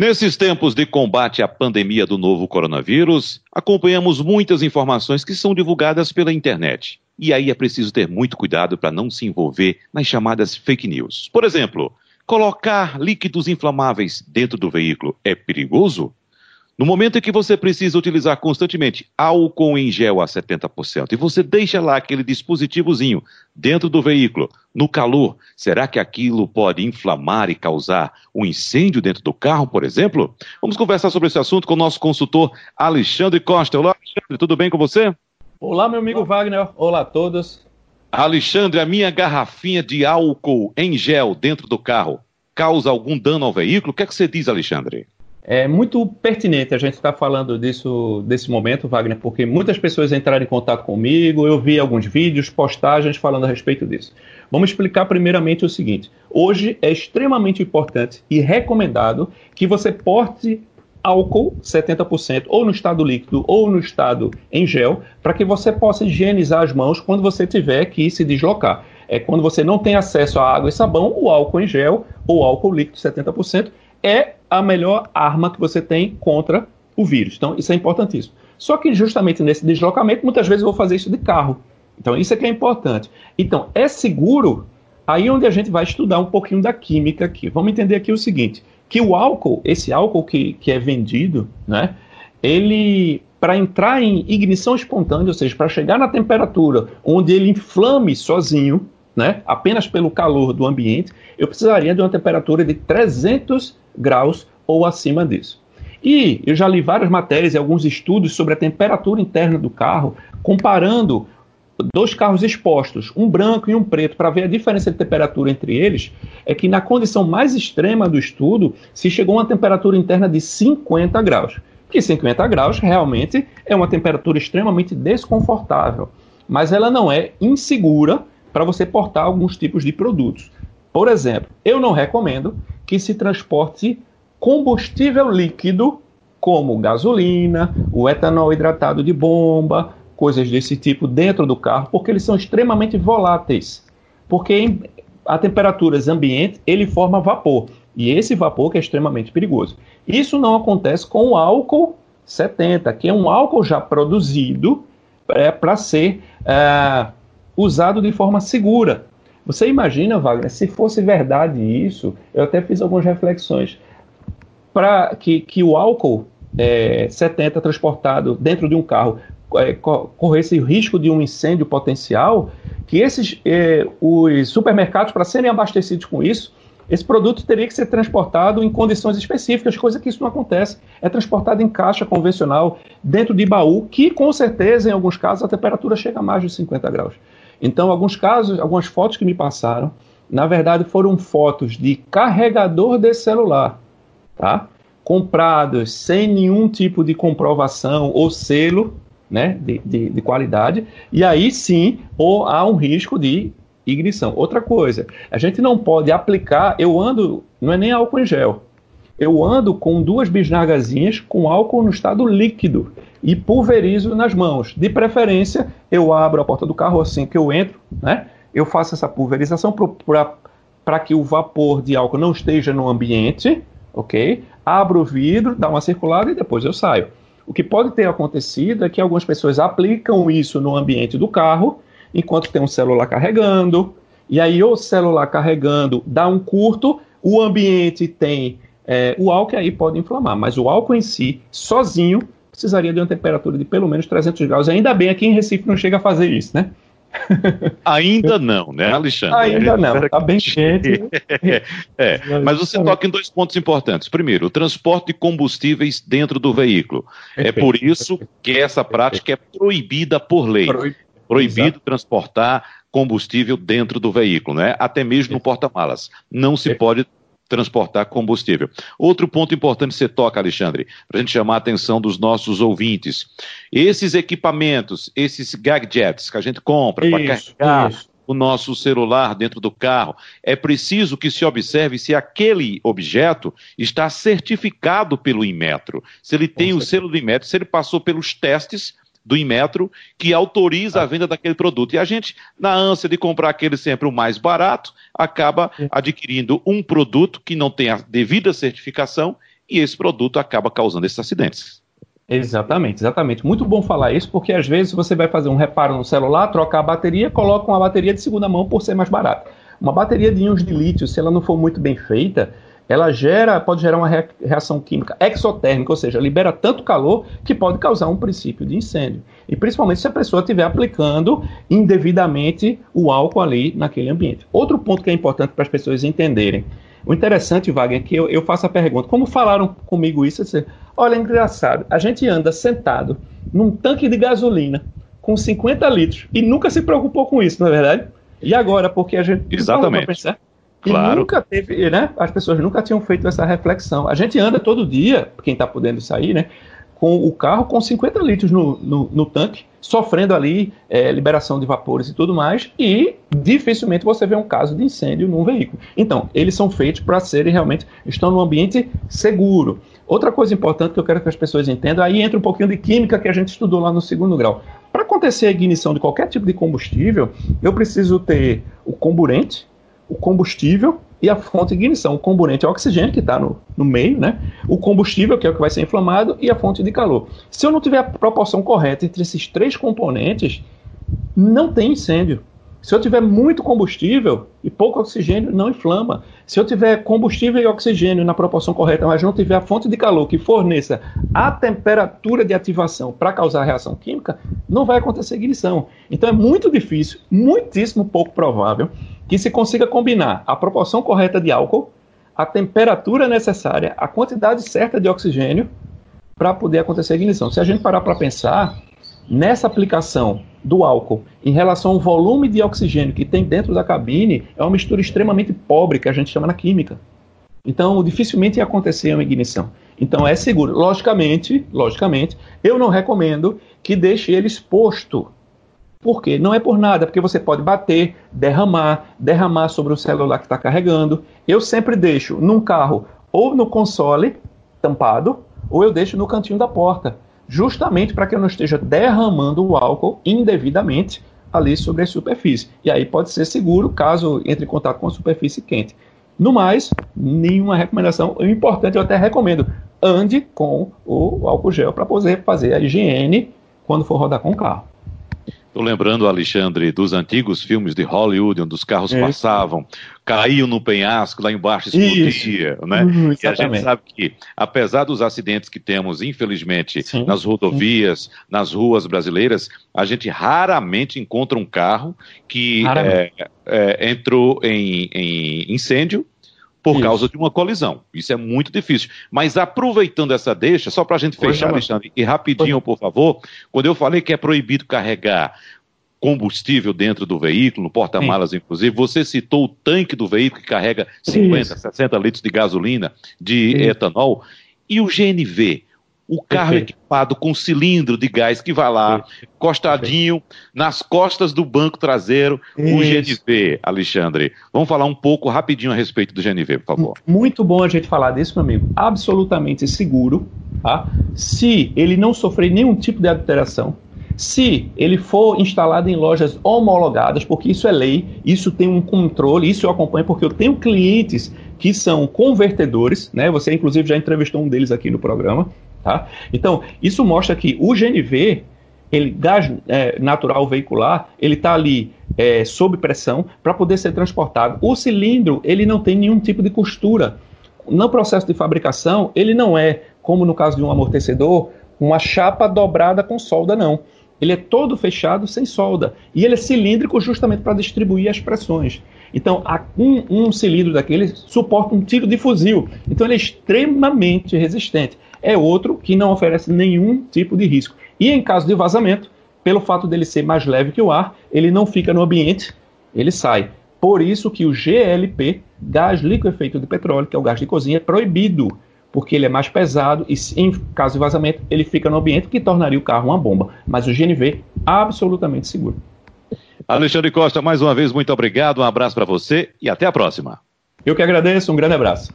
Nesses tempos de combate à pandemia do novo coronavírus, acompanhamos muitas informações que são divulgadas pela internet. E aí é preciso ter muito cuidado para não se envolver nas chamadas fake news. Por exemplo, colocar líquidos inflamáveis dentro do veículo é perigoso? No momento em que você precisa utilizar constantemente álcool em gel a 70% e você deixa lá aquele dispositivozinho dentro do veículo, no calor, será que aquilo pode inflamar e causar um incêndio dentro do carro, por exemplo? Vamos conversar sobre esse assunto com o nosso consultor Alexandre Costa. Olá, Alexandre, tudo bem com você? Olá, meu amigo Wagner. Olá a todos. Alexandre, a minha garrafinha de álcool em gel dentro do carro causa algum dano ao veículo? O que é que você diz, Alexandre? É muito pertinente a gente estar falando disso, desse momento, Wagner, porque muitas pessoas entraram em contato comigo, eu vi alguns vídeos, postagens falando a respeito disso. Vamos explicar primeiramente o seguinte: hoje é extremamente importante e recomendado que você porte álcool 70%, ou no estado líquido ou no estado em gel, para que você possa higienizar as mãos quando você tiver que se deslocar. É quando você não tem acesso a água e sabão, o álcool em gel ou álcool líquido 70% é a melhor arma que você tem contra o vírus. Então, isso é importantíssimo. Só que justamente nesse deslocamento, muitas vezes eu vou fazer isso de carro. Então, isso é que é importante. Então, é seguro? Aí é onde a gente vai estudar um pouquinho da química aqui. Vamos entender aqui o seguinte, que o álcool, esse álcool que, que é vendido, né, ele, para entrar em ignição espontânea, ou seja, para chegar na temperatura onde ele inflame sozinho, né, apenas pelo calor do ambiente, eu precisaria de uma temperatura de 300 graus ou acima disso. E eu já li várias matérias e alguns estudos sobre a temperatura interna do carro, comparando dois carros expostos, um branco e um preto, para ver a diferença de temperatura entre eles, é que na condição mais extrema do estudo se chegou a uma temperatura interna de 50 graus. Que 50 graus realmente é uma temperatura extremamente desconfortável, mas ela não é insegura para você portar alguns tipos de produtos. Por exemplo, eu não recomendo que se transporte combustível líquido como gasolina, o etanol hidratado de bomba, coisas desse tipo dentro do carro, porque eles são extremamente voláteis. Porque em, a temperaturas ambiente ele forma vapor e esse vapor que é extremamente perigoso. Isso não acontece com o álcool 70, que é um álcool já produzido é, para ser é, usado de forma segura. Você imagina, Wagner, se fosse verdade isso, eu até fiz algumas reflexões, para que, que o álcool é, 70 transportado dentro de um carro é, corresse o risco de um incêndio potencial, que esses é, os supermercados, para serem abastecidos com isso, esse produto teria que ser transportado em condições específicas, coisa que isso não acontece. É transportado em caixa convencional, dentro de baú, que com certeza, em alguns casos, a temperatura chega a mais de 50 graus. Então, alguns casos, algumas fotos que me passaram, na verdade foram fotos de carregador de celular, tá? Comprados sem nenhum tipo de comprovação ou selo, né, de, de, de qualidade, e aí sim ou há um risco de ignição. Outra coisa, a gente não pode aplicar, eu ando, não é nem álcool em gel, eu ando com duas bisnagazinhas com álcool no estado líquido e pulverizo nas mãos. De preferência, eu abro a porta do carro assim que eu entro, né? Eu faço essa pulverização para que o vapor de álcool não esteja no ambiente, ok? Abro o vidro, dá uma circulada e depois eu saio. O que pode ter acontecido é que algumas pessoas aplicam isso no ambiente do carro, enquanto tem um celular carregando, e aí o celular carregando dá um curto, o ambiente tem é, o álcool aí pode inflamar, mas o álcool em si, sozinho, precisaria de uma temperatura de pelo menos 300 graus. Ainda bem aqui em Recife não chega a fazer isso, né? Ainda não, né, Alexandre? Ainda não, está bem quente. é, mas você toca em dois pontos importantes. Primeiro, o transporte de combustíveis dentro do veículo. Perfeito, é por isso perfeito, que essa prática perfeito. é proibida por lei. Proibido Exato. transportar combustível dentro do veículo, né? Até mesmo no porta-malas. Não se pode transportar combustível. Outro ponto importante que você toca, Alexandre, para a gente chamar a atenção dos nossos ouvintes. Esses equipamentos, esses gadgets que a gente compra para carregar isso. o nosso celular dentro do carro, é preciso que se observe se aquele objeto está certificado pelo Inmetro. Se ele tem o selo do Inmetro, se ele passou pelos testes do Inmetro que autoriza a venda daquele produto. E a gente, na ânsia de comprar aquele sempre o mais barato, acaba adquirindo um produto que não tem a devida certificação e esse produto acaba causando esses acidentes. Exatamente, exatamente. Muito bom falar isso, porque às vezes você vai fazer um reparo no celular, trocar a bateria, coloca uma bateria de segunda mão por ser mais barata. Uma bateria de íons de lítio, se ela não for muito bem feita, ela gera, pode gerar uma reação química exotérmica, ou seja, libera tanto calor que pode causar um princípio de incêndio. E principalmente se a pessoa estiver aplicando indevidamente o álcool ali naquele ambiente. Outro ponto que é importante para as pessoas entenderem. O interessante, Wagner, é que eu, eu faço a pergunta: como falaram comigo isso? Disse, Olha, é engraçado, a gente anda sentado num tanque de gasolina com 50 litros e nunca se preocupou com isso, não é verdade? E agora, porque a gente. Exatamente. Pensar, claro. E nunca teve, né? As pessoas nunca tinham feito essa reflexão. A gente anda todo dia, quem está podendo sair, né? Com o carro com 50 litros no, no, no tanque, sofrendo ali é, liberação de vapores e tudo mais, e dificilmente você vê um caso de incêndio num veículo. Então, eles são feitos para serem realmente, estão num ambiente seguro. Outra coisa importante que eu quero que as pessoas entendam, aí entra um pouquinho de química que a gente estudou lá no segundo grau. Para acontecer a ignição de qualquer tipo de combustível, eu preciso ter o comburente, o combustível e a fonte de ignição. O comburente é o oxigênio, que está no, no meio, né? o combustível, que é o que vai ser inflamado, e a fonte de calor. Se eu não tiver a proporção correta entre esses três componentes, não tem incêndio. Se eu tiver muito combustível e pouco oxigênio, não inflama. Se eu tiver combustível e oxigênio na proporção correta, mas não tiver a fonte de calor que forneça a temperatura de ativação para causar reação química, não vai acontecer ignição. Então é muito difícil, muitíssimo pouco provável, que se consiga combinar a proporção correta de álcool, a temperatura necessária, a quantidade certa de oxigênio para poder acontecer a ignição. Se a gente parar para pensar, nessa aplicação do álcool em relação ao volume de oxigênio que tem dentro da cabine, é uma mistura extremamente pobre, que a gente chama na química. Então, dificilmente ia acontecer uma ignição. Então, é seguro. Logicamente, logicamente, eu não recomendo que deixe ele exposto. Por quê? Não é por nada, porque você pode bater, derramar, derramar sobre o celular que está carregando. Eu sempre deixo num carro ou no console tampado, ou eu deixo no cantinho da porta justamente para que eu não esteja derramando o álcool indevidamente ali sobre a superfície. E aí pode ser seguro caso entre em contato com a superfície quente. No mais, nenhuma recomendação. O importante, eu até recomendo, ande com o álcool gel para poder fazer a higiene quando for rodar com o carro. Estou lembrando, Alexandre, dos antigos filmes de Hollywood, onde os carros é. passavam, caíam no penhasco, lá embaixo explodia, Isso. né? Uhum, e a gente sabe que, apesar dos acidentes que temos, infelizmente, Sim. nas rodovias, Sim. nas ruas brasileiras, a gente raramente encontra um carro que é, é, entrou em, em incêndio por Isso. causa de uma colisão. Isso é muito difícil. Mas aproveitando essa deixa, só para a gente fechar, Alexandre, e rapidinho, por favor, quando eu falei que é proibido carregar combustível dentro do veículo, no porta-malas inclusive, você citou o tanque do veículo que carrega 50, Isso. 60 litros de gasolina, de etanol, e o GNV? O carro Perfeito. equipado com cilindro de gás que vai lá, Perfeito. costadinho, Perfeito. nas costas do banco traseiro, Isso. o GNV, Alexandre. Vamos falar um pouco rapidinho a respeito do GNV, por favor. Muito bom a gente falar disso, meu amigo. Absolutamente seguro, tá? Se ele não sofrer nenhum tipo de adulteração, se ele for instalado em lojas homologadas, porque isso é lei, isso tem um controle, isso eu acompanho porque eu tenho clientes que são convertedores, né? Você inclusive já entrevistou um deles aqui no programa, Tá? Então, isso mostra que o GNV, ele, gás é, natural veicular, ele está ali é, sob pressão para poder ser transportado. O cilindro, ele não tem nenhum tipo de costura. No processo de fabricação, ele não é, como no caso de um amortecedor, uma chapa dobrada com solda, não. Ele é todo fechado sem solda. E ele é cilíndrico justamente para distribuir as pressões. Então, um, um cilindro daquele suporta um tiro de fuzil. Então, ele é extremamente resistente é outro que não oferece nenhum tipo de risco. E em caso de vazamento, pelo fato dele ser mais leve que o ar, ele não fica no ambiente, ele sai. Por isso que o GLP, gás liquefeito de petróleo, que é o gás de cozinha, é proibido, porque ele é mais pesado e em caso de vazamento ele fica no ambiente, que tornaria o carro uma bomba. Mas o GNV absolutamente seguro. Alexandre Costa, mais uma vez muito obrigado, um abraço para você e até a próxima. Eu que agradeço, um grande abraço.